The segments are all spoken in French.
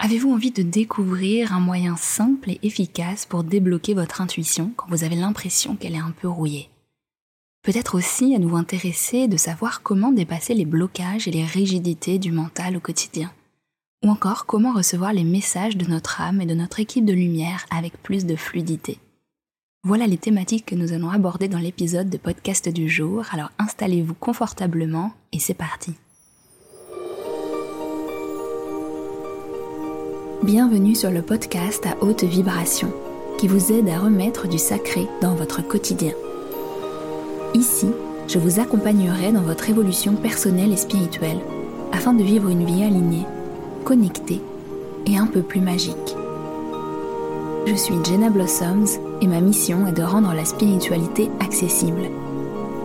Avez-vous envie de découvrir un moyen simple et efficace pour débloquer votre intuition quand vous avez l'impression qu'elle est un peu rouillée? Peut-être aussi êtes-vous intéressé de savoir comment dépasser les blocages et les rigidités du mental au quotidien. Ou encore comment recevoir les messages de notre âme et de notre équipe de lumière avec plus de fluidité. Voilà les thématiques que nous allons aborder dans l'épisode de podcast du jour, alors installez-vous confortablement et c'est parti Bienvenue sur le podcast à haute vibration qui vous aide à remettre du sacré dans votre quotidien. Ici, je vous accompagnerai dans votre évolution personnelle et spirituelle afin de vivre une vie alignée, connectée et un peu plus magique. Je suis Jenna Blossoms et ma mission est de rendre la spiritualité accessible.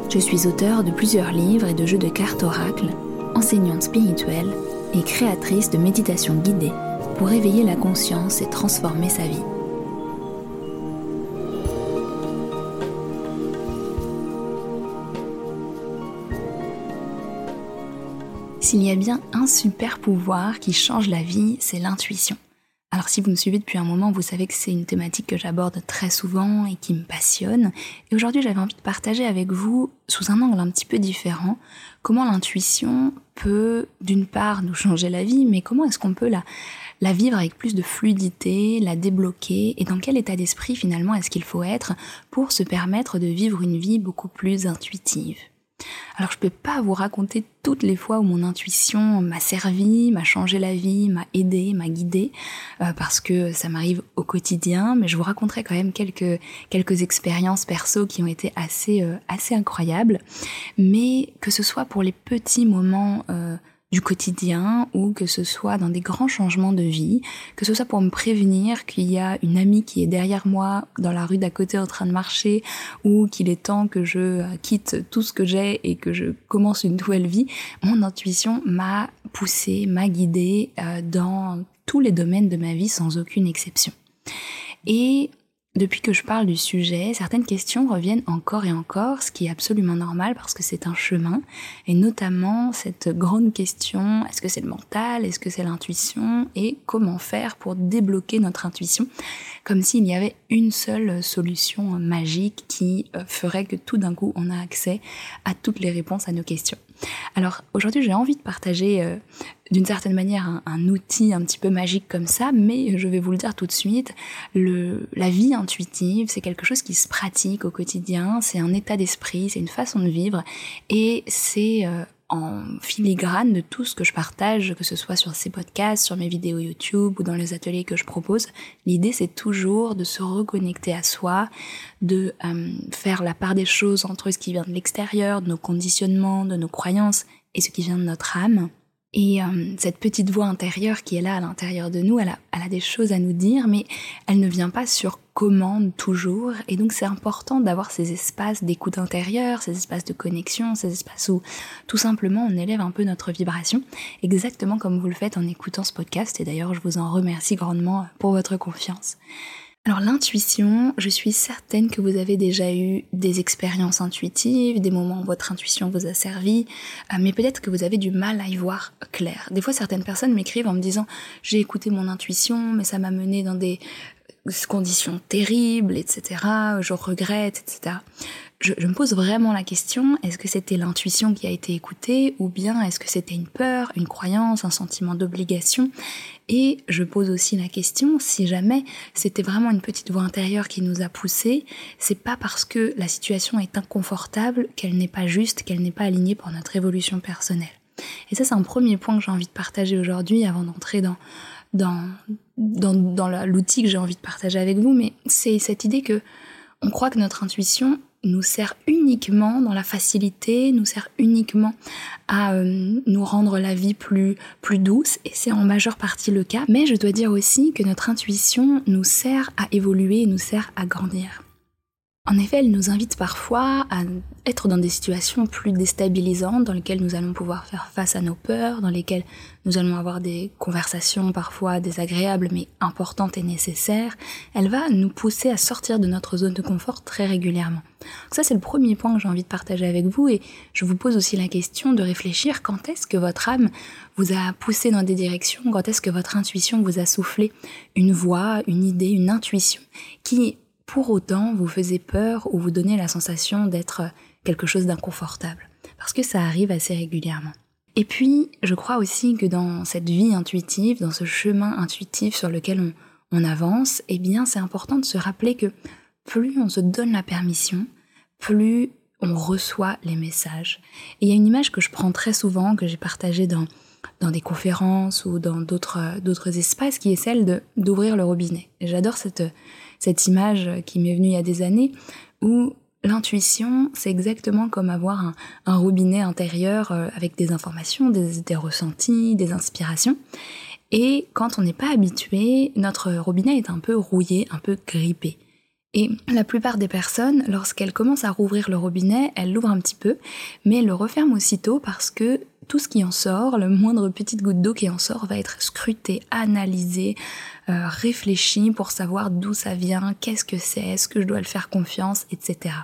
Je suis auteur de plusieurs livres et de jeux de cartes oracles, enseignante spirituelle et créatrice de méditation guidée pour éveiller la conscience et transformer sa vie. S'il y a bien un super pouvoir qui change la vie, c'est l'intuition. Alors si vous me suivez depuis un moment, vous savez que c'est une thématique que j'aborde très souvent et qui me passionne. Et aujourd'hui j'avais envie de partager avec vous, sous un angle un petit peu différent, comment l'intuition peut d'une part nous changer la vie, mais comment est-ce qu'on peut la, la vivre avec plus de fluidité, la débloquer et dans quel état d'esprit finalement est-ce qu'il faut être pour se permettre de vivre une vie beaucoup plus intuitive? Alors je peux pas vous raconter toutes les fois où mon intuition m'a servi, m'a changé la vie, m'a aidé, m'a guidé, euh, parce que ça m'arrive au quotidien, mais je vous raconterai quand même quelques expériences perso qui ont été assez euh, assez incroyables. Mais que ce soit pour les petits moments euh, du quotidien ou que ce soit dans des grands changements de vie, que ce soit pour me prévenir qu'il y a une amie qui est derrière moi dans la rue d'à côté en train de marcher ou qu'il est temps que je euh, quitte tout ce que j'ai et que je commence une nouvelle vie, mon intuition m'a poussé, m'a guidée euh, dans tous les domaines de ma vie sans aucune exception. Et depuis que je parle du sujet, certaines questions reviennent encore et encore, ce qui est absolument normal parce que c'est un chemin, et notamment cette grande question, est-ce que c'est le mental, est-ce que c'est l'intuition, et comment faire pour débloquer notre intuition, comme s'il y avait une seule solution magique qui euh, ferait que tout d'un coup on a accès à toutes les réponses à nos questions. Alors aujourd'hui j'ai envie de partager euh, d'une certaine manière un, outil un petit peu magique comme ça, mais je vais vous le dire tout de suite, la vie intuitive c'est quelque chose qui se pratique au quotidien, c'est un état d'esprit, c'est une façon de vivre et c'est euh, en filigrane de tout ce que je partage, que ce soit sur ces podcasts, sur mes vidéos YouTube ou dans les ateliers que je propose. L'idée, c'est toujours de se reconnecter à soi, de euh, faire la part des choses entre ce qui vient de l'extérieur, de nos conditionnements, de nos croyances et ce qui vient de notre âme. Et euh, cette petite voix intérieure qui est là à l'intérieur de nous, elle a, elle a, des choses à nous dire, mais elle ne vient pas sur commande toujours. Et donc c'est important d'avoir ces espaces d'écoute intérieure, ces espaces de connexion, ces espaces où tout simplement on élève un peu notre vibration, exactement comme vous le faites en écoutant ce podcast. Et d'ailleurs je vous en remercie grandement pour votre confiance. Alors l'intuition, je suis certaine que vous avez déjà eu des expériences intuitives, des moments où votre intuition vous a servi, euh, mais peut-être que vous avez du mal à y voir clair. Des fois certaines personnes m'écrivent en me disant j'ai écouté mon intuition, mais ça m'a mené dans des conditions terribles, etc. Je regrette, etc je, me pose vraiment la question, est-ce que c'était l'intuition qui a été écoutée ou bien est-ce que c'était une peur, une croyance, un sentiment d'obligation? Et je pose aussi la question, si jamais c'était vraiment une petite voix intérieure qui nous a poussé, c'est pas parce que la situation est inconfortable qu'elle n'est pas juste, qu'elle n'est pas alignée pour notre évolution personnelle. Et ça, c'est un premier point que j'ai envie de partager aujourd'hui avant d'entrer dans, dans, dans, l'outil que j'ai envie de partager avec vous, mais c'est cette idée que on croit que notre intuition nous sert uniquement dans la facilité, nous sert uniquement à euh, nous rendre la vie plus, plus douce, et c'est en majeure partie le cas. Mais je dois dire aussi que notre intuition nous sert à évoluer, nous sert à grandir. En effet, elle nous invite parfois à être dans des situations plus déstabilisantes, dans lesquelles nous allons pouvoir faire face à nos peurs, dans lesquelles nous allons avoir des conversations parfois désagréables mais importantes et nécessaires. Elle va nous pousser à sortir de notre zone de confort très régulièrement. ça, c'est le premier point que j'ai envie de partager avec vous et je vous pose aussi la question de réfléchir quand est-ce que votre âme vous a poussé dans des directions, quand est-ce que votre intuition vous a soufflé? Une voix, une idée, une intuition qui pour autant vous faisait peur ou vous donnait la sensation d'être quelque chose d'inconfortable. Parce que ça arrive assez régulièrement. Et puis, je crois aussi que dans cette vie intuitive, dans ce chemin intuitif sur lequel on, avance, eh bien, c'est important de se rappeler que plus on se donne la permission, plus on reçoit les messages. Et il y a une image que je prends très souvent, que j'ai partagée dans, dans des conférences ou dans d'autres, d'autres espaces, qui est celle d'ouvrir le robinet. Et j'adore cette, cette image qui m'est venue il y a des années où l'intuition, c'est exactement comme avoir un, robinet intérieur euh, avec des informations, des, des ressentis, des inspirations. Et quand on n'est pas habitué, notre robinet est un peu rouillé, un peu grippé. Et la plupart des personnes, lorsqu'elles commencent à rouvrir le robinet, elles l'ouvrent un petit peu, mais elles le referment aussitôt parce que tout ce qui en sort, le moindre petite goutte d'eau qui en sort, va être scruté, analysé, euh, réfléchi pour savoir d'où ça vient, qu'est-ce que c'est, est-ce que je dois le faire confiance, etc.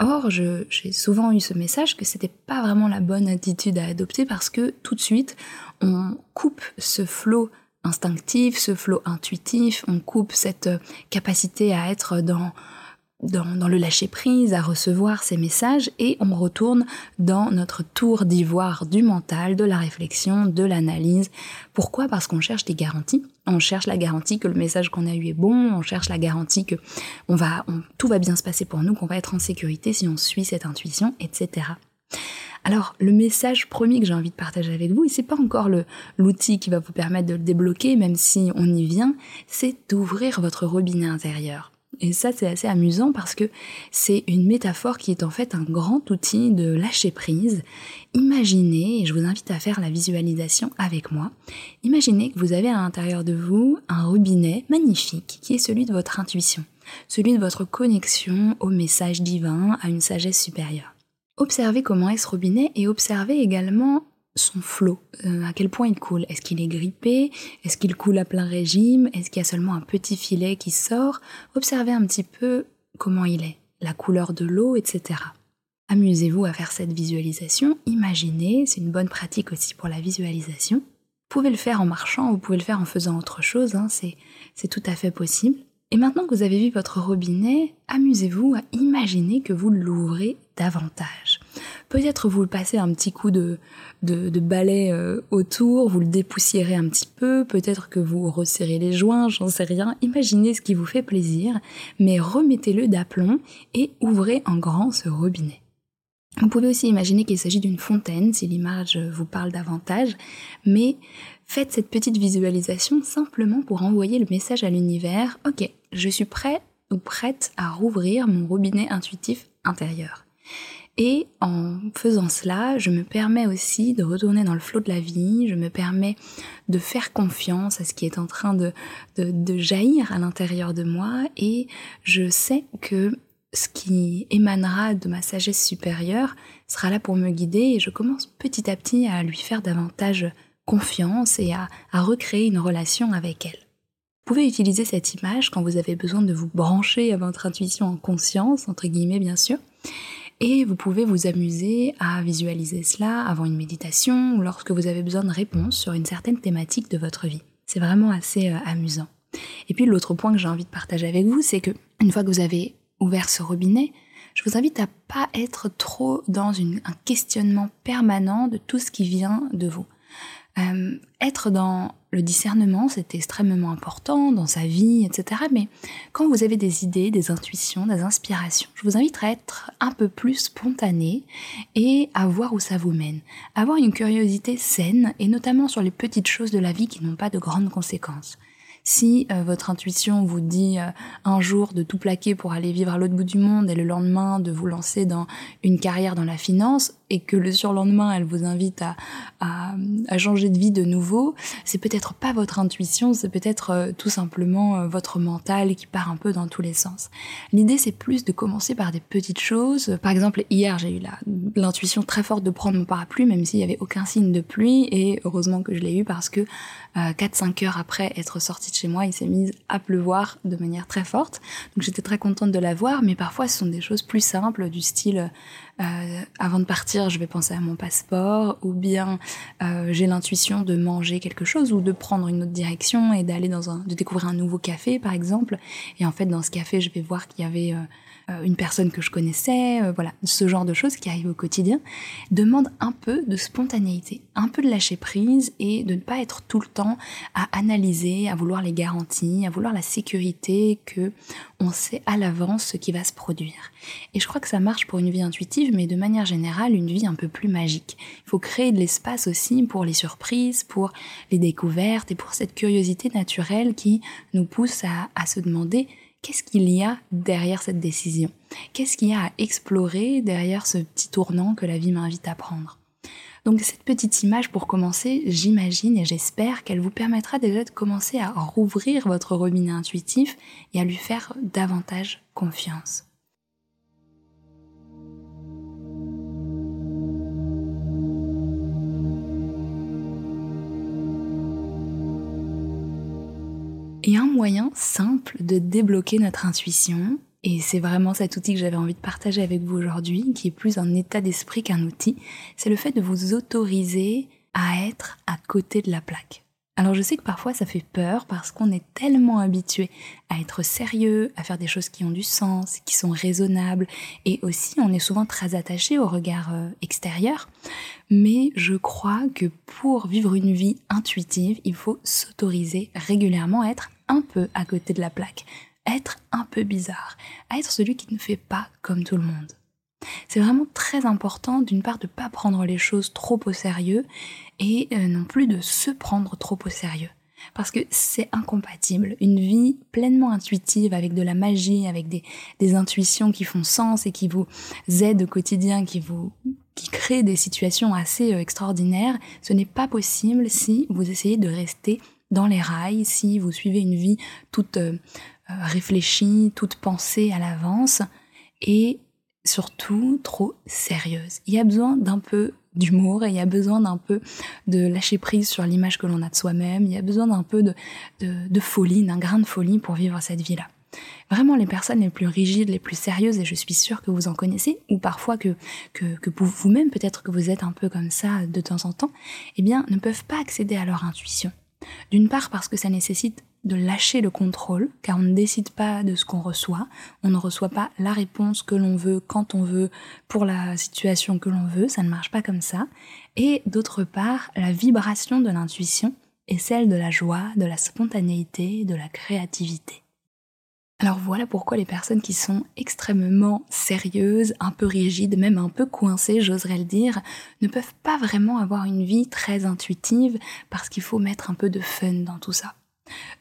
Or, j'ai souvent eu ce message que c'était pas vraiment la bonne attitude à adopter parce que tout de suite, on coupe ce flot instinctif, ce flot intuitif, on coupe cette capacité à être dans dans, le lâcher-prise, à recevoir ces messages, et on retourne dans notre tour d'ivoire du mental, de la réflexion, de l'analyse. Pourquoi? Parce qu'on cherche des garanties. On cherche la garantie que le message qu'on a eu est bon, on cherche la garantie que on va, tout va bien se passer pour nous, qu'on va être en sécurité si on suit cette intuition, etc. Alors, le message premier que j'ai envie de partager avec vous, et c'est pas encore l'outil qui va vous permettre de le débloquer, même si on y vient, c'est d'ouvrir votre robinet intérieur. Et ça, c'est assez amusant parce que c'est une métaphore qui est en fait un grand outil de lâcher prise. Imaginez, et je vous invite à faire la visualisation avec moi, imaginez que vous avez à l'intérieur de vous un robinet magnifique qui est celui de votre intuition, celui de votre connexion au message divin, à une sagesse supérieure. Observez comment est ce robinet et observez également son flot, euh, à quel point il coule. Est-ce qu'il est grippé? Est-ce qu'il coule à plein régime? Est-ce qu'il y a seulement un petit filet qui sort? Observez un petit peu comment il est, la couleur de l'eau, etc. Amusez-vous à faire cette visualisation, imaginez, c'est une bonne pratique aussi pour la visualisation. Vous pouvez le faire en marchant, vous pouvez le faire en faisant autre chose, hein, c'est tout à fait possible. Et maintenant que vous avez vu votre robinet, amusez-vous à imaginer que vous l'ouvrez davantage. Peut-être vous le passez un petit coup de, balai euh, autour, vous le dépoussiérez un petit peu, peut-être que vous resserrez les joints, j'en sais rien. Imaginez ce qui vous fait plaisir, mais remettez-le d'aplomb et ouvrez en grand ce robinet. Vous pouvez aussi imaginer qu'il s'agit d'une fontaine, si l'image vous parle davantage, mais faites cette petite visualisation simplement pour envoyer le message à l'univers, ok, je suis prêt ou prête à rouvrir mon robinet intuitif intérieur. Et en faisant cela, je me permets aussi de retourner dans le flot de la vie, je me permets de faire confiance à ce qui est en train de, de, jaillir à l'intérieur de moi. Et je sais que ce qui émanera de ma sagesse supérieure sera là pour me guider. Et je commence petit à petit à lui faire davantage confiance et à, à recréer une relation avec elle. Vous pouvez utiliser cette image quand vous avez besoin de vous brancher à votre intuition en conscience, entre guillemets bien sûr, et vous pouvez vous amuser à visualiser cela avant une méditation ou lorsque vous avez besoin de réponses sur une certaine thématique de votre vie. C'est vraiment assez euh, amusant. Et puis l'autre point que j'ai envie de partager avec vous, c'est que une fois que vous avez ouvert ce robinet, je vous invite à pas être trop dans un questionnement permanent de tout ce qui vient de vous. Euh, être dans le discernement, c'est extrêmement important dans sa vie, etc. Mais quand vous avez des idées, des intuitions, des inspirations, je vous invite à être un peu plus spontané et à voir où ça vous mène. Avoir une curiosité saine et notamment sur les petites choses de la vie qui n'ont pas de grandes conséquences. Si euh, votre intuition vous dit euh, un jour de tout plaquer pour aller vivre à l'autre bout du monde et le lendemain de vous lancer dans une carrière dans la finance, et que le surlendemain elle vous invite à, à, changer de vie de nouveau, c'est peut-être pas votre intuition, c'est peut-être euh, tout simplement euh, votre mental qui part un peu dans tous les sens. L'idée c'est plus de commencer par des petites choses. Par exemple, hier j'ai eu l'intuition très forte de prendre mon parapluie même s'il y avait aucun signe de pluie et heureusement que je l'ai eu parce que euh, 4-5 heures après être sortie de chez moi, il s'est mis à pleuvoir de manière très forte. Donc j'étais très contente de la voir, mais parfois ce sont des choses plus simples du style avant de partir, je vais penser à mon passeport, ou bien euh, j'ai l'intuition de manger quelque chose ou de prendre une autre direction et d'aller dans un, de découvrir un nouveau café par exemple. Et en fait, dans ce café, je vais voir qu'il y avait euh, euh, une personne que je connaissais, euh, voilà, ce genre de choses qui arrivent au quotidien, demande un peu de spontanéité, un peu de lâcher prise et de ne pas être tout le temps à analyser, à vouloir les garanties, à vouloir la sécurité que on sait à l'avance ce qui va se produire. Et je crois que ça marche pour une vie intuitive, mais de manière générale, une vie un peu plus magique. Il faut créer de l'espace aussi pour les surprises, pour les découvertes et pour cette curiosité naturelle qui nous pousse à, à se demander qu'est-ce qu'il y a derrière cette décision? Qu'est-ce qu'il y a à explorer derrière ce petit tournant que la vie m'invite à prendre? Donc cette petite image pour commencer, j'imagine et j'espère qu'elle vous permettra déjà de commencer à rouvrir votre robinet intuitif et à lui faire davantage confiance. Et un moyen simple de débloquer notre intuition, et c'est vraiment cet outil que j'avais envie de partager avec vous aujourd'hui, qui est plus un état d'esprit qu'un outil, c'est le fait de vous autoriser à être à côté de la plaque. Alors je sais que parfois ça fait peur parce qu'on est tellement habitué à être sérieux, à faire des choses qui ont du sens, qui sont raisonnables, et aussi on est souvent très attaché au regard euh, extérieur. Mais je crois que pour vivre une vie intuitive, il faut s'autoriser régulièrement à être un peu à côté de la plaque, être un peu bizarre, à être celui qui ne fait pas comme tout le monde. C'est vraiment très important d'une part de ne pas prendre les choses trop au sérieux et euh, non plus de se prendre trop au sérieux. Parce que c'est incompatible. Une vie pleinement intuitive, avec de la magie, avec des, des intuitions qui font sens et qui vous aident au quotidien, qui vous qui créent des situations assez euh, extraordinaires, ce n'est pas possible si vous essayez de rester dans les rails, si vous suivez une vie toute euh, réfléchie, toute pensée à l'avance et surtout trop sérieuse. Il y a besoin d'un peu d'humour et il y a besoin d'un peu de lâcher prise sur l'image que l'on a de soi-même, il y a besoin d'un peu de, folie, d'un grain de folie pour vivre cette vie-là. Vraiment les personnes les plus rigides, les plus sérieuses, et je suis sûre que vous en connaissez, ou parfois que, que, que vous-même peut-être que vous êtes un peu comme ça de temps en temps, eh bien ne peuvent pas accéder à leur intuition. D'une part parce que ça nécessite de lâcher le contrôle, car on ne décide pas de ce qu'on reçoit, on ne reçoit pas la réponse que l'on veut quand on veut pour la situation que l'on veut, ça ne marche pas comme ça. Et d'autre part, la vibration de l'intuition est celle de la joie, de la spontanéité, de la créativité. Alors voilà pourquoi les personnes qui sont extrêmement sérieuses, un peu rigides, même un peu coincées, j'oserais le dire, ne peuvent pas vraiment avoir une vie très intuitive parce qu'il faut mettre un peu de fun dans tout ça.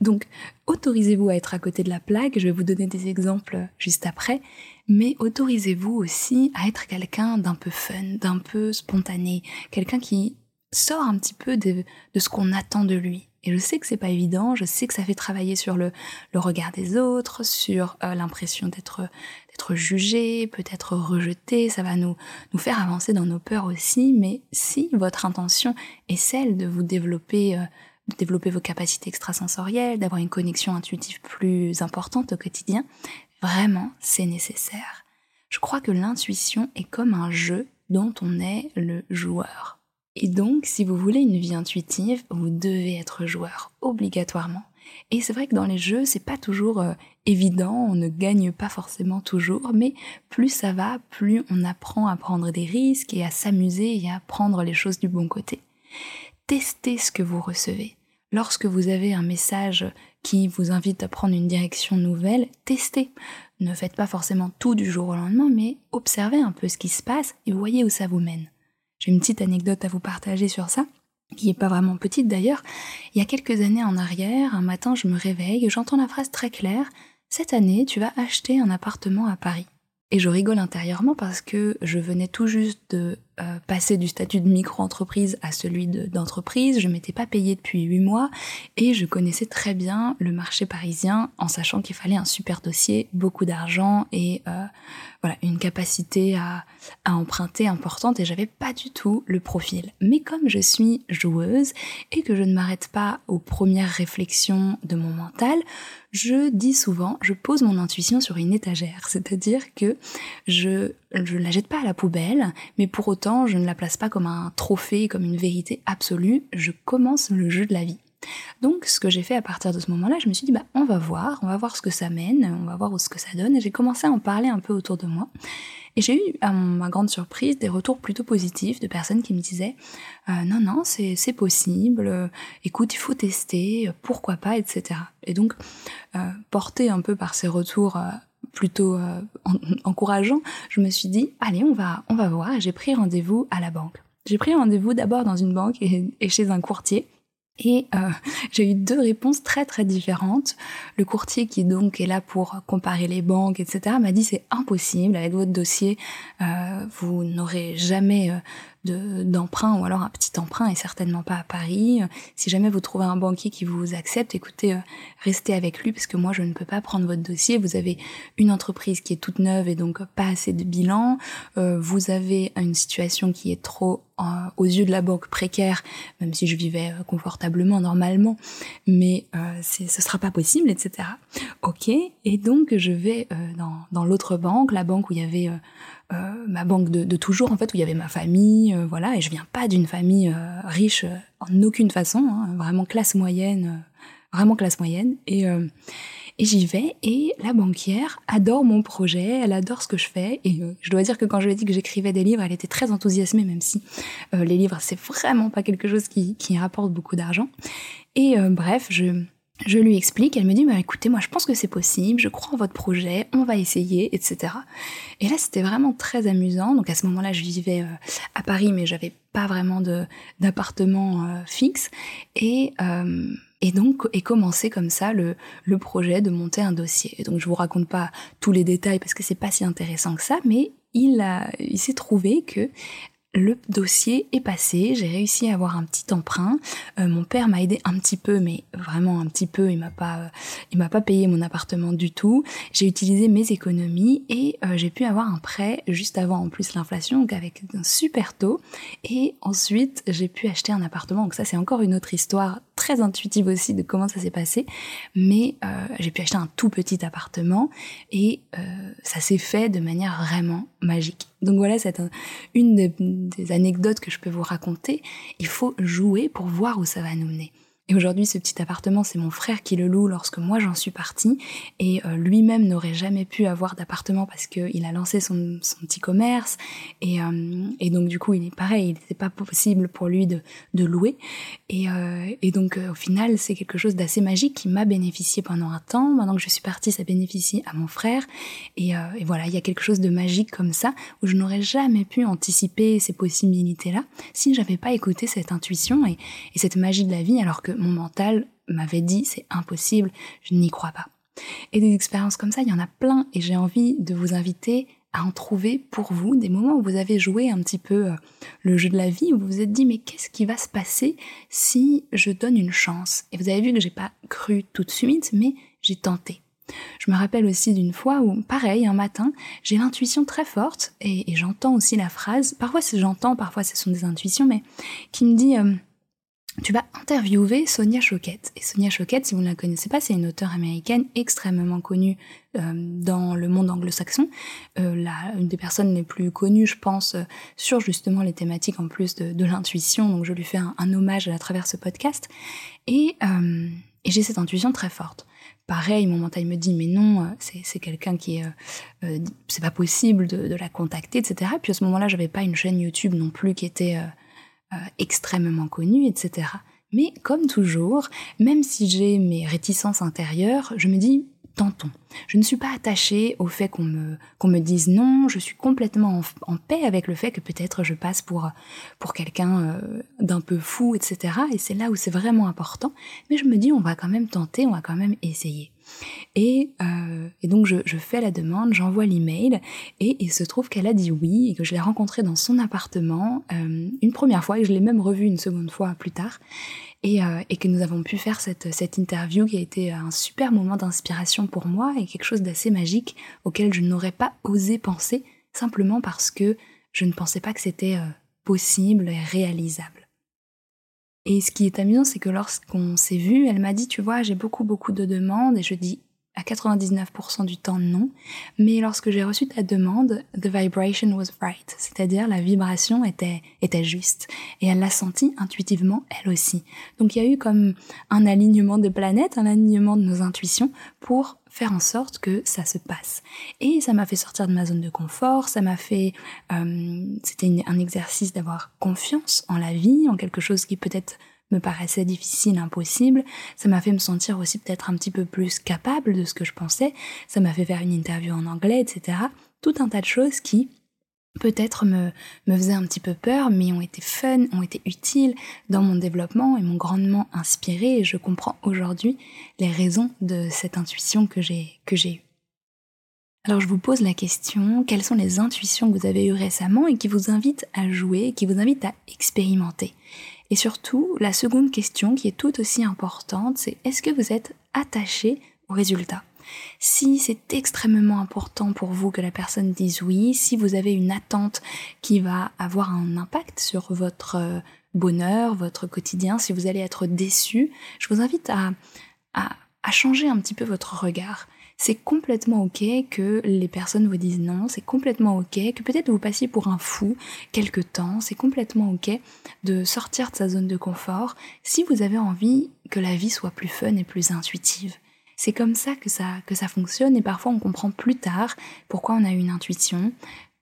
Donc, autorisez-vous à être à côté de la plaque, je vais vous donner des exemples juste après, mais autorisez-vous aussi à être quelqu'un d'un peu fun, d'un peu spontané, quelqu'un qui sort un petit peu de, de ce qu'on attend de lui. Et je sais que c'est pas évident, je sais que ça fait travailler sur le, regard des autres, sur euh, l'impression d'être jugé, peut-être rejeté, ça va nous nous faire avancer dans nos peurs aussi, mais si votre intention est celle de vous développer euh, de développer vos capacités extrasensorielles, d'avoir une connexion intuitive plus importante au quotidien, vraiment c'est nécessaire. Je crois que l'intuition est comme un jeu dont on est le joueur. Et donc, si vous voulez une vie intuitive, vous devez être joueur, obligatoirement. Et c'est vrai que dans les jeux, c'est pas toujours euh, évident, on ne gagne pas forcément toujours, mais plus ça va, plus on apprend à prendre des risques et à s'amuser et à prendre les choses du bon côté. Testez ce que vous recevez. Lorsque vous avez un message qui vous invite à prendre une direction nouvelle, testez. Ne faites pas forcément tout du jour au lendemain, mais observez un peu ce qui se passe et voyez où ça vous mène. J'ai une petite anecdote à vous partager sur ça, qui n'est pas vraiment petite d'ailleurs. Il y a quelques années en arrière, un matin je me réveille j'entends la phrase très claire Cette année, tu vas acheter un appartement à Paris. Et je rigole intérieurement parce que je venais tout juste de euh, passer du statut de micro-entreprise à celui d'entreprise. je m'étais pas payée depuis huit mois et je connaissais très bien le marché parisien en sachant qu'il fallait un super dossier, beaucoup d'argent et euh, voilà une capacité à, emprunter importante et j'avais pas du tout le profil. Mais comme je suis joueuse et que je ne m'arrête pas aux premières réflexions de mon mental, je dis souvent, je pose mon intuition sur une étagère, c'est-à-dire que je ne la jette pas à la poubelle, mais pour autant je ne la place pas comme un trophée, comme une vérité absolue, je commence le jeu de la vie. Donc ce que j'ai fait à partir de ce moment-là, je me suis dit bah on va voir, on va voir ce que ça mène, on va voir ce que ça donne et j'ai commencé à en parler un peu autour de moi. Et j'ai eu, à ma grande surprise, des retours plutôt positifs de personnes qui me disaient euh, non, non, c'est possible, euh, écoute, il faut tester, euh, pourquoi pas, etc. Et donc, portée un peu par ces retours plutôt encourageants, je me suis dit allez, on va, on va voir. J'ai pris rendez-vous à la banque. J'ai pris rendez-vous d'abord dans une banque et chez un courtier et euh, j'ai eu deux réponses très très différentes. Le courtier qui donc est là pour comparer les banques, etc., m'a dit c'est impossible avec votre dossier, euh, vous n'aurez jamais euh, d'emprunt ou alors un petit emprunt et certainement pas à Paris. Si jamais vous trouvez un banquier qui vous accepte, écoutez, euh, restez avec lui parce que moi je ne peux pas prendre votre dossier. Vous avez une entreprise qui est toute neuve et donc pas assez de bilan. Euh, vous avez une situation qui est trop euh, aux yeux de la banque précaire, même si je vivais confortablement normalement, mais euh, ce sera pas possible, etc. Ok, et donc je vais dans, dans l'autre banque, la banque où il y avait euh, ma banque de, toujours en fait où il y avait ma famille euh, voilà. Et je viens pas d'une famille euh, riche en aucune façon hein, vraiment classe moyenne vraiment classe moyenne. Et et j'y vais et la banquière adore mon projet, elle adore ce que je fais et je dois dire que quand je lui ai dit que j'écrivais des livres, elle était très enthousiasmée même si les livres c'est vraiment pas quelque chose qui, rapporte beaucoup d'argent. Et bref, je lui explique, elle me dit, bah, écoutez, moi je pense que c'est possible, je crois en votre projet, on va essayer, etc. Et là c'était vraiment très amusant. Donc à ce moment-là, je vivais euh, à Paris, mais j'avais pas vraiment d'appartement euh, fixe. Et, euh, et donc est commencé comme ça le, le projet de monter un dossier. Et donc je vous raconte pas tous les détails parce que c'est pas si intéressant que ça, mais il, a, il s'est trouvé que le dossier est passé, j'ai réussi à avoir un petit emprunt. Euh, mon père m'a aidé un petit peu, mais vraiment un petit peu. Il m'a pas, il m'a pas payé mon appartement du tout. J'ai utilisé mes économies et euh, j'ai pu avoir un prêt juste avant en plus l'inflation, donc avec un super taux. Et ensuite j'ai pu acheter un appartement. Donc ça c'est encore une autre histoire très intuitive aussi de comment ça s'est passé. Mais j'ai pu acheter un tout petit appartement et ça s'est fait de manière vraiment magique. Donc voilà, c'est une des, anecdotes que je peux vous raconter. Il faut jouer pour voir où ça va nous mener. Et aujourd'hui, ce petit appartement, c'est mon frère qui le loue lorsque moi j'en suis partie. Et euh, lui-même n'aurait jamais pu avoir d'appartement parce qu'il a lancé son, petit commerce. Et, euh, et, donc du coup, il est pareil, il n'était pas possible pour lui de, de louer. Et, euh, et donc au final, c'est quelque chose d'assez magique qui m'a bénéficié pendant un temps. Maintenant que je suis partie, ça bénéficie à mon frère. Et, voilà, il y a quelque chose de magique comme ça où je n'aurais jamais pu anticiper ces possibilités-là si j'avais pas écouté cette intuition et, et cette magie de la vie alors que mon mental m'avait dit c'est impossible, je n'y crois pas. Et des expériences comme ça, il y en a plein et j'ai envie de vous inviter à en trouver pour vous des moments où vous avez joué un petit peu euh, le jeu de la vie, où vous vous êtes dit mais qu'est-ce qui va se passer si je donne une chance? Et vous avez vu que j'ai pas cru tout de suite, mais j'ai tenté. Je me rappelle aussi d'une fois où, pareil, un matin, j'ai l'intuition très forte et, j'entends aussi la phrase, parfois c'est j'entends, parfois ce sont des intuitions, mais qui me dit euh, tu vas interviewer Sonia Choquette. Et Sonia Choquette, si vous ne la connaissez pas, c'est une auteure américaine extrêmement connue euh, dans le monde anglo-saxon, euh, une des personnes les plus connues, je pense, euh, sur justement les thématiques en plus de, l'intuition. Donc je lui fais un, hommage à travers ce podcast. Et, et j'ai cette intuition très forte. Pareil, mon mental me dit mais non, c'est quelqu'un qui est, c'est pas possible de, de, la contacter, etc. Puis à ce moment-là, j'avais pas une chaîne YouTube non plus qui était euh, extrêmement connu, etc. Mais comme toujours, même si j'ai mes réticences intérieures, je me dis tentons. Je ne suis pas attachée au fait qu'on me, me dise non, je suis complètement en, paix avec le fait que peut-être je passe pour, pour quelqu'un euh, d'un peu fou, etc. Et c'est là où c'est vraiment important. Mais je me dis, on va quand même tenter, on va quand même essayer. Et, euh, et donc je, fais la demande, j'envoie l'email et il se trouve qu'elle a dit oui et que je l'ai rencontrée dans son appartement euh, une première fois et je l'ai même revue une seconde fois plus tard et, euh, que nous avons pu faire cette, interview qui a été un super moment d'inspiration pour moi et quelque chose d'assez magique auquel je n'aurais pas osé penser simplement parce que je ne pensais pas que c'était possible et réalisable. Et ce qui est amusant, c'est que lorsqu'on s'est vu, elle m'a dit, tu vois, j'ai beaucoup, beaucoup de demandes, et je dis, à 99% du temps non, mais lorsque j'ai reçu ta demande, the vibration was right, c'est-à-dire la vibration était, était juste, et elle l'a senti intuitivement elle aussi. Donc il y a eu comme un alignement des planètes, un alignement de nos intuitions pour faire en sorte que ça se passe. Et ça m'a fait sortir de ma zone de confort, ça m'a fait... Euh, c'était un exercice d'avoir confiance en la vie, en quelque chose qui peut-être me paraissait difficile, impossible. Ça m'a fait me sentir aussi peut-être un petit peu plus capable de ce que je pensais. Ça m'a fait faire une interview en anglais, etc. Tout un tas de choses qui peut-être me, me faisaient un petit peu peur, mais ont été fun, ont été utiles dans mon développement et m'ont grandement inspiré. Et je comprends aujourd'hui les raisons de cette intuition que j'ai, que j'ai eue. Alors je vous pose la question, quelles sont les intuitions que vous avez eues récemment et qui vous invitent à jouer, qui vous invitent à expérimenter? Et surtout, la seconde question qui est tout aussi importante, c'est est-ce que vous êtes attaché au résultat? Si c'est extrêmement important pour vous que la personne dise oui, si vous avez une attente qui va avoir un impact sur votre euh, bonheur, votre quotidien, si vous allez être déçu, je vous invite à, changer un petit peu votre regard. C'est complètement ok que les personnes vous disent non, c'est complètement ok que peut-être vous passiez pour un fou quelque temps, c'est complètement ok de sortir de sa zone de confort si vous avez envie que la vie soit plus fun et plus intuitive. C'est comme ça que, ça que ça fonctionne et parfois on comprend plus tard pourquoi on a eu une intuition,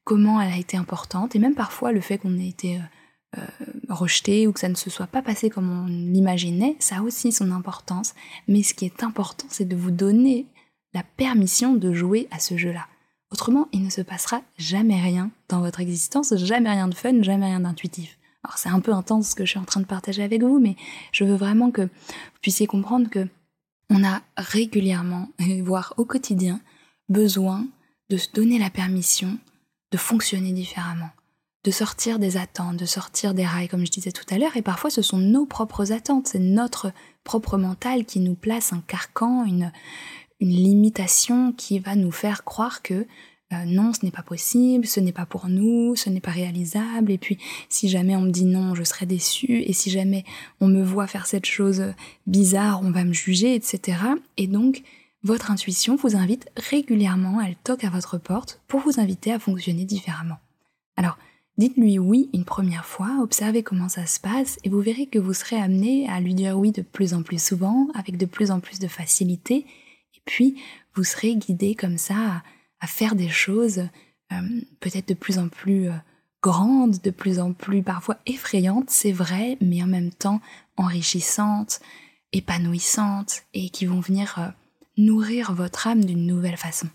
comment elle a été importante et même parfois le fait qu'on ait été euh, euh, rejeté ou que ça ne se soit pas passé comme on l'imaginait, ça a aussi son importance. Mais ce qui est important, c'est de vous donner la permission de jouer à ce jeu-là. Autrement, il ne se passera jamais rien dans votre existence, jamais rien de fun, jamais rien d'intuitif. Alors c'est un peu intense ce que je suis en train de partager avec vous, mais je veux vraiment que vous puissiez comprendre que on a régulièrement, voire au quotidien, besoin de se donner la permission de fonctionner différemment, de sortir des attentes, de sortir des rails, comme je disais tout à l'heure, et parfois ce sont nos propres attentes, c'est notre propre mental qui nous place un carcan, une, une limitation qui va nous faire croire que euh, non, ce n'est pas possible, ce n'est pas pour nous, ce n'est pas réalisable, et puis si jamais on me dit non, je serai déçue, et si jamais on me voit faire cette chose bizarre, on va me juger, etc. Et donc, votre intuition vous invite régulièrement, elle toque à votre porte pour vous inviter à fonctionner différemment. Alors, dites-lui oui une première fois, observez comment ça se passe, et vous verrez que vous serez amené à lui dire oui de plus en plus souvent, avec de plus en plus de facilité, puis vous serez guidé comme ça à, faire des choses euh, peut-être de plus en plus euh, grandes, de plus en plus parfois effrayantes, c'est vrai, mais en même temps enrichissantes, épanouissantes et qui vont venir euh, nourrir votre âme d'une nouvelle façon.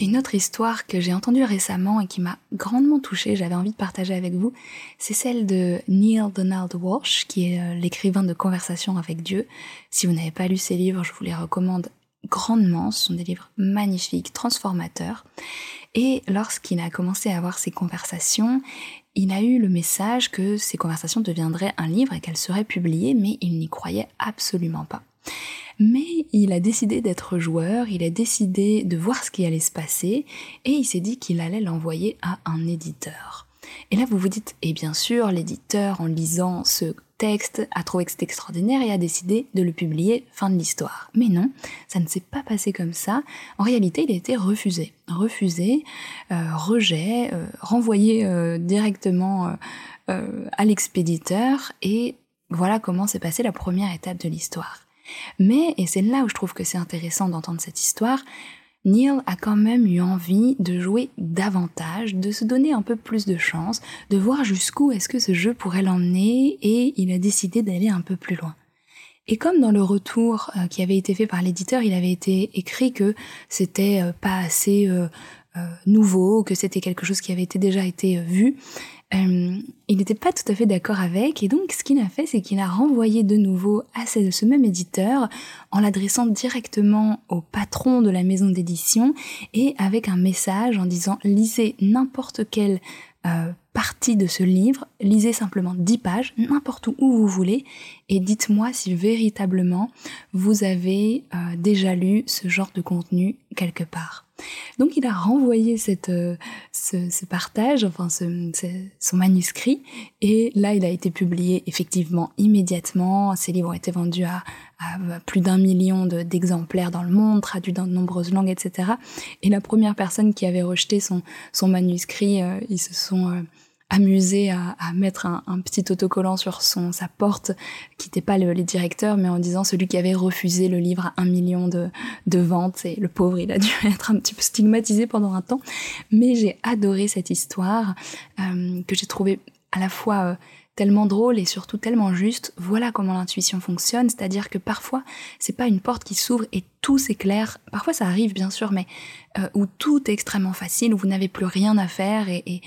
Une autre histoire que j'ai entendue récemment et qui m'a grandement touchée, j'avais envie de partager avec vous, c'est celle de Neil Donald Walsh, qui est euh, l'écrivain de Conversation avec Dieu. Si vous n'avez pas lu ses livres, je vous les recommande grandement. Ce sont des livres magnifiques, transformateurs. Et lorsqu'il a commencé à avoir ces conversations, il a eu le message que ces conversations deviendraient un livre et qu'elles seraient publiées, mais il n'y croyait absolument pas. Mais il a décidé d'être joueur, il a décidé de voir ce qui allait se passer, et il s'est dit qu'il allait l'envoyer à un éditeur. Et là, vous vous dites, et bien sûr, l'éditeur, en lisant ce texte, a trouvé que c'était extraordinaire et a décidé de le publier, fin de l'histoire. Mais non, ça ne s'est pas passé comme ça. En réalité, il a été refusé. Refusé, euh, rejet, euh, renvoyé euh, directement à l'expéditeur, et voilà comment s'est passée la première étape de l'histoire. Mais, et c'est là où je trouve que c'est intéressant d'entendre cette histoire, Neil a quand même eu envie de jouer davantage, de se donner un peu plus de chance, de voir jusqu'où est-ce que ce jeu pourrait l'emmener, et il a décidé d'aller un peu plus loin. Et comme dans le retour euh, qui avait été fait par l'éditeur, il avait été écrit que c'était euh, pas assez euh, nouveau, que c'était quelque chose qui avait déjà été vu. Il n'était pas tout à fait d'accord avec et donc ce qu'il a fait c'est qu'il a renvoyé de nouveau à ce, même éditeur en l'adressant directement au patron de la maison d'édition et avec un message en disant lisez n'importe quel euh, partie de ce livre, lisez simplement 10 pages, n'importe où, vous voulez, et dites-moi si véritablement vous avez euh, déjà lu ce genre de contenu quelque part. Donc il a renvoyé euh, ce, partage, enfin son manuscrit, et là il a été publié effectivement immédiatement. Ces livres ont été vendus à, plus d'un million d'exemplaires dans le monde, traduits dans de nombreuses langues, etc. Et la première personne qui avait rejeté son, son manuscrit, euh, ils se sont euh, amusé à, mettre un, petit autocollant sur son sa porte qui n'était pas le, les directeurs mais en disant celui qui avait refusé le livre à un million de, de ventes. Et le pauvre il a dû être un petit peu stigmatisé pendant un temps. Mais j'ai adoré cette histoire euh, que j'ai trouvé à la fois euh, tellement drôle et surtout tellement juste. Voilà comment l'intuition fonctionne, c'est-à-dire que parfois c'est pas une porte qui s'ouvre et tout s'éclaire. Parfois ça arrive bien sûr, mais euh, où tout est extrêmement facile, où vous n'avez plus rien à faire et,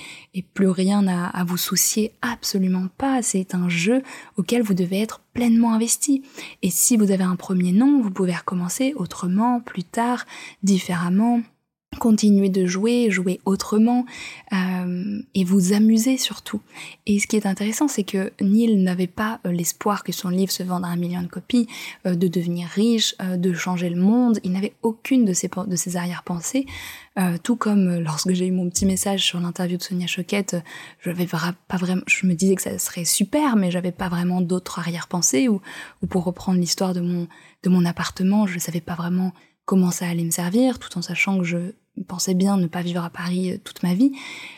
plus rien à, à, vous soucier. Absolument pas. C'est un jeu auquel vous devez être pleinement investi. Et si vous avez un premier nom, vous pouvez recommencer autrement, plus tard, différemment continuer de jouer, jouer autrement euh, et vous amuser surtout. Et ce qui est intéressant, c'est que Neil n'avait pas euh, l'espoir que son livre se vende à un million de copies, euh, de devenir riche, de changer le monde. Il n'avait aucune de ses, de arrière-pensées. tout comme lorsque j'ai eu mon petit message sur l'interview de Sonia Choquette, je pas vraiment, je me disais que ça serait super, mais j'avais pas vraiment d'autres arrière-pensées. Ou, ou pour reprendre l'histoire de mon de mon appartement, je savais pas vraiment comment ça allait me servir, tout en sachant que je pensais bien ne pas vivre à Paris euh, toute ma vie.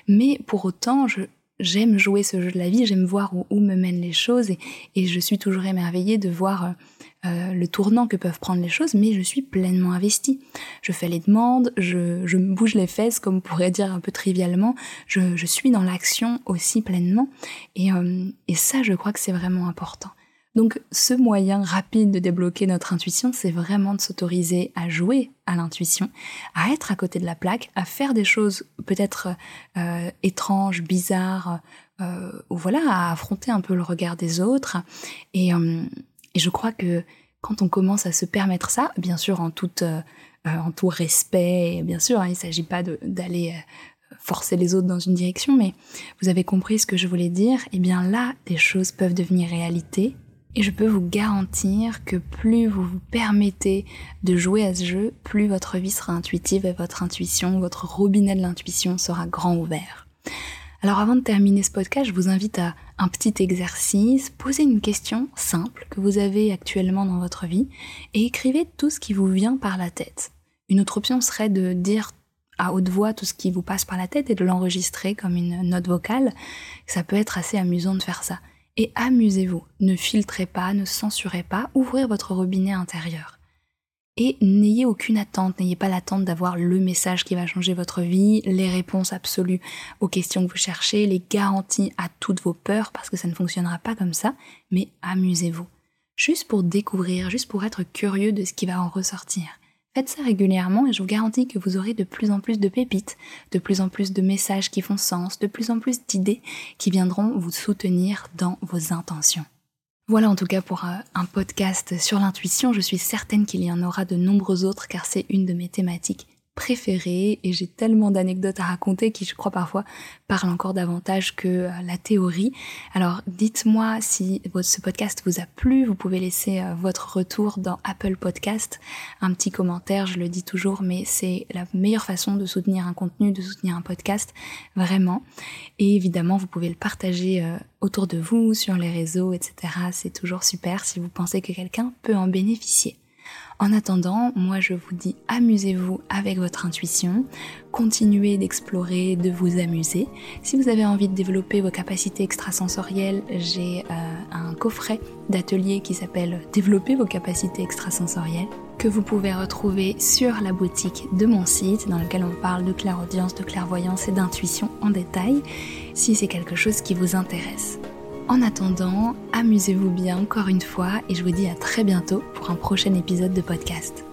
Mais pour autant, je, j'aime jouer ce jeu de la vie, j'aime voir où, me mènent les choses et, et, je suis toujours émerveillée de voir euh, euh, le tournant que peuvent prendre les choses, mais je suis pleinement investie. Je fais les demandes, je, je bouge les fesses, comme on pourrait dire un peu trivialement, je, je suis dans l'action aussi pleinement et, et ça, je crois que c'est vraiment important. Donc ce moyen rapide de débloquer notre intuition, c'est vraiment de s'autoriser à jouer à l'intuition, à être à côté de la plaque, à faire des choses peut-être euh, étranges, bizarres, euh, ou voilà, à affronter un peu le regard des autres. Et, euh, je crois que quand on commence à se permettre ça, bien sûr en, tout respect, bien sûr, hein, il ne s'agit pas d'aller forcer les autres dans une direction, mais vous avez compris ce que je voulais dire, et eh bien là, des choses peuvent devenir réalité et je peux vous garantir que plus vous vous permettez de jouer à ce jeu, plus votre vie sera intuitive et votre intuition, votre robinet de l'intuition sera grand ouvert. Alors avant de terminer ce podcast, je vous invite à un petit exercice, posez une question simple que vous avez actuellement dans votre vie et écrivez tout ce qui vous vient par la tête. Une autre option serait de dire à haute voix tout ce qui vous passe par la tête et de l'enregistrer comme une note vocale. Ça peut être assez amusant de faire ça et amusez-vous. Ne filtrez pas, ne censurez pas, ouvrez votre robinet intérieur. Et n'ayez aucune attente, n'ayez pas l'attente d'avoir le message qui va changer votre vie, les réponses absolues aux questions que vous cherchez, les garanties à toutes vos peurs, parce que ça ne fonctionnera pas comme ça, mais amusez-vous. Juste pour découvrir, juste pour être curieux de ce qui va en ressortir. Faites ça régulièrement et je vous garantis que vous aurez de plus en plus de pépites, de plus en plus de messages qui font sens, de plus en plus d'idées qui viendront vous soutenir dans vos intentions. Voilà en tout cas pour euh, un podcast sur l'intuition. Je suis certaine qu'il y en aura de nombreux autres car c'est une de mes thématiques préférée et j'ai tellement d'anecdotes à raconter qui je crois parfois parlent encore davantage que euh, la théorie. Alors dites-moi si ce podcast vous a plu, vous pouvez laisser euh, votre retour dans Apple Podcast, un petit commentaire, je le dis toujours, mais c'est la meilleure façon de soutenir un contenu, de soutenir un podcast, vraiment. Et évidemment, vous pouvez le partager euh, autour de vous, sur les réseaux, etc. C'est toujours super si vous pensez que quelqu'un peut en bénéficier. En attendant, moi je vous dis amusez-vous avec votre intuition, continuez d'explorer, de vous amuser. Si vous avez envie de développer vos capacités extrasensorielles, j'ai euh, un coffret d'atelier qui s'appelle Développer vos capacités extrasensorielles que vous pouvez retrouver sur la boutique de mon site dans lequel on parle de clairaudience, de clairvoyance et d'intuition en détail si c'est quelque chose qui vous intéresse. En attendant, amusez-vous bien encore une fois et je vous dis à très bientôt pour un prochain épisode de podcast.